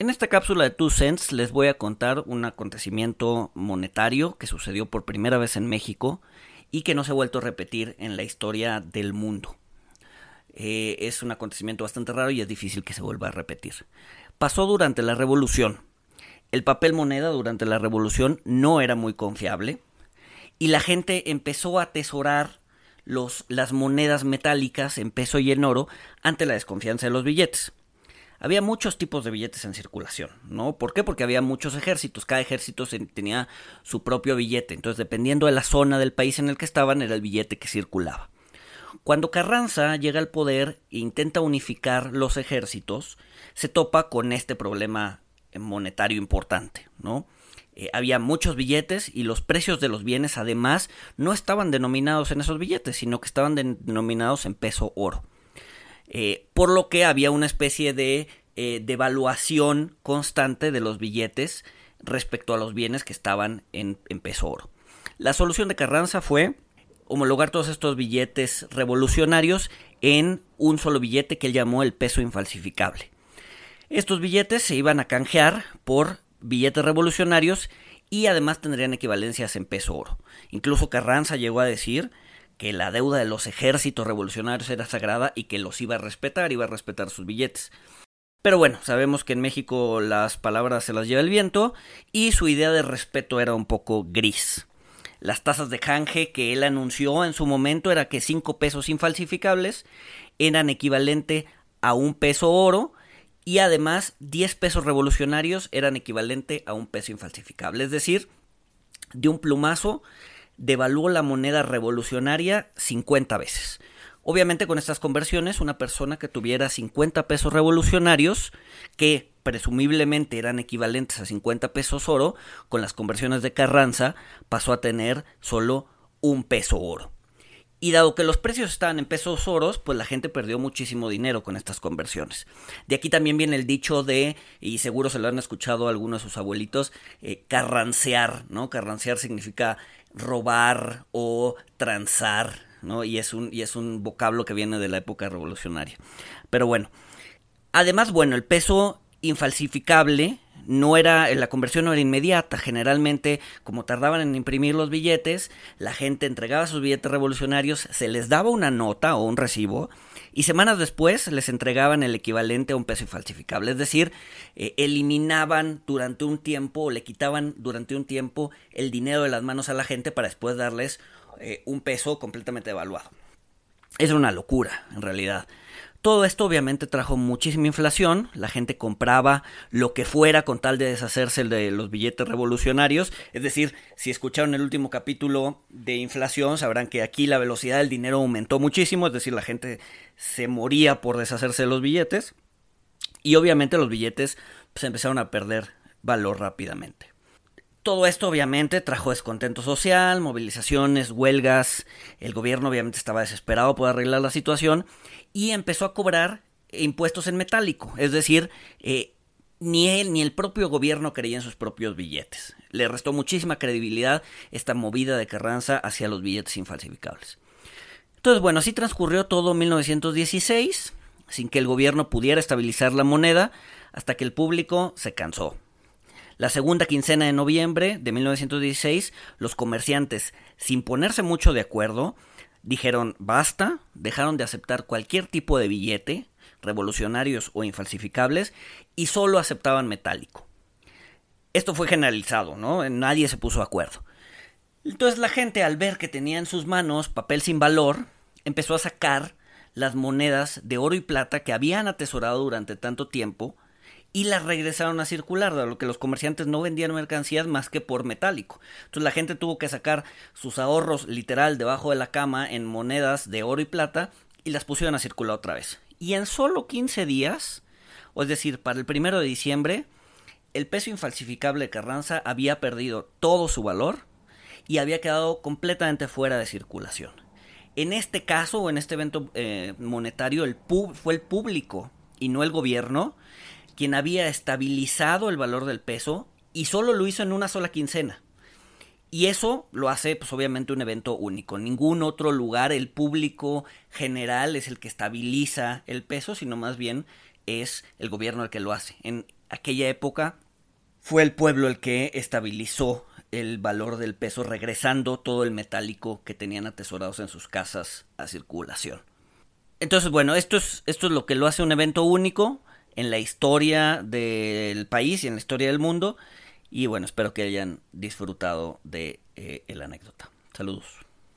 En esta cápsula de Two Cents les voy a contar un acontecimiento monetario que sucedió por primera vez en México y que no se ha vuelto a repetir en la historia del mundo. Eh, es un acontecimiento bastante raro y es difícil que se vuelva a repetir. Pasó durante la Revolución. El papel moneda durante la Revolución no era muy confiable y la gente empezó a atesorar las monedas metálicas en peso y en oro ante la desconfianza de los billetes había muchos tipos de billetes en circulación, ¿no? ¿Por qué? Porque había muchos ejércitos, cada ejército tenía su propio billete, entonces dependiendo de la zona del país en el que estaban era el billete que circulaba. Cuando Carranza llega al poder e intenta unificar los ejércitos, se topa con este problema monetario importante, ¿no? Eh, había muchos billetes y los precios de los bienes además no estaban denominados en esos billetes, sino que estaban denominados en peso oro. Eh, por lo que había una especie de eh, devaluación constante de los billetes respecto a los bienes que estaban en, peso oro. La solución de Carranza fue homologar todos estos billetes revolucionarios en un solo billete que él llamó el peso infalsificable. Estos billetes se iban a canjear por billetes revolucionarios y además tendrían equivalencias en peso oro. Incluso Carranza llegó a decir que la deuda de los ejércitos revolucionarios era sagrada y que los iba a respetar, iba a respetar sus billetes. Pero bueno, sabemos que en México las palabras se las lleva el viento y su idea de respeto era un poco gris. Las tasas de canje que él anunció en su momento era que 5 pesos infalsificables eran equivalente a un peso oro y además 10 pesos revolucionarios eran equivalente a un peso infalsificable. Es decir, de un plumazo devaluó la moneda revolucionaria 50 veces. Obviamente con estas conversiones, una persona que tuviera 50 pesos revolucionarios, que presumiblemente eran equivalentes a 50 pesos oro, con las conversiones de Carranza pasó a tener solo un peso oro. Y dado que los precios estaban en pesos oros, pues la gente perdió muchísimo dinero con estas conversiones. De aquí también viene el dicho de, y seguro se lo han escuchado algunos de sus abuelitos, eh, carrancear, ¿no? Carrancear significa robar o transar, ¿no? Y es un, y es un vocablo que viene de la época revolucionaria. Pero bueno, además, bueno, el peso infalsificable no era, la conversión no era inmediata. Generalmente, como tardaban en imprimir los billetes, la gente entregaba sus billetes revolucionarios, se les daba una nota o un recibo, y semanas después les entregaban el equivalente a un peso infalsificable. Es decir, eh, eliminaban durante un tiempo o le quitaban durante un tiempo el dinero de las manos a la gente para después darles eh, un peso completamente devaluado. Es una locura, en realidad. Todo esto obviamente trajo muchísima inflación, la gente compraba lo que fuera con tal de deshacerse de los billetes revolucionarios, es decir, si escucharon el último capítulo de inflación sabrán que aquí la velocidad del dinero aumentó muchísimo, es decir, la gente se moría por deshacerse de los billetes. Y obviamente los billetes pues, empezaron a perder valor rápidamente. Todo esto obviamente trajo descontento social, movilizaciones, huelgas, el gobierno obviamente estaba desesperado por arreglar la situación y empezó a cobrar impuestos en metálico, es decir, eh, ni él ni el propio gobierno creía en sus propios billetes. Le restó muchísima credibilidad esta movida de Carranza hacia los billetes infalsificables. Entonces, bueno, así transcurrió todo 1916, sin que el gobierno pudiera estabilizar la moneda, hasta que el público se cansó. La segunda quincena de noviembre de 1916, los comerciantes, sin ponerse mucho de acuerdo, dijeron basta, dejaron de aceptar cualquier tipo de billete, revolucionarios o infalsificables, y solo aceptaban metálico. Esto fue generalizado, ¿no? Nadie se puso de acuerdo. Entonces la gente, al ver que tenía en sus manos papel sin valor, empezó a sacar las monedas de oro y plata que habían atesorado durante tanto tiempo y las regresaron a circular, de lo que los comerciantes no vendían mercancías más que por metálico. Entonces la gente tuvo que sacar sus ahorros literal debajo de la cama en monedas de oro y plata y las pusieron a circular otra vez. Y en solo 15 días, o es decir, para el primero de diciembre, el peso infalsificable de Carranza había perdido todo su valor y había quedado completamente fuera de circulación. En este caso, o en este evento eh, monetario, el fue el público y no el gobierno quien había estabilizado el valor del peso y solo lo hizo en una sola quincena. Y eso lo hace, pues obviamente, un evento único. En ningún otro lugar el público general es el que estabiliza el peso, sino más bien es el gobierno el que lo hace. En aquella época fue el pueblo el que estabilizó el valor del peso, regresando todo el metálico que tenían atesorados en sus casas a circulación. Entonces, bueno, esto es, esto es lo que lo hace un evento único en la historia del país y en la historia del mundo. Y bueno, espero que hayan disfrutado de eh, la anécdota. Saludos.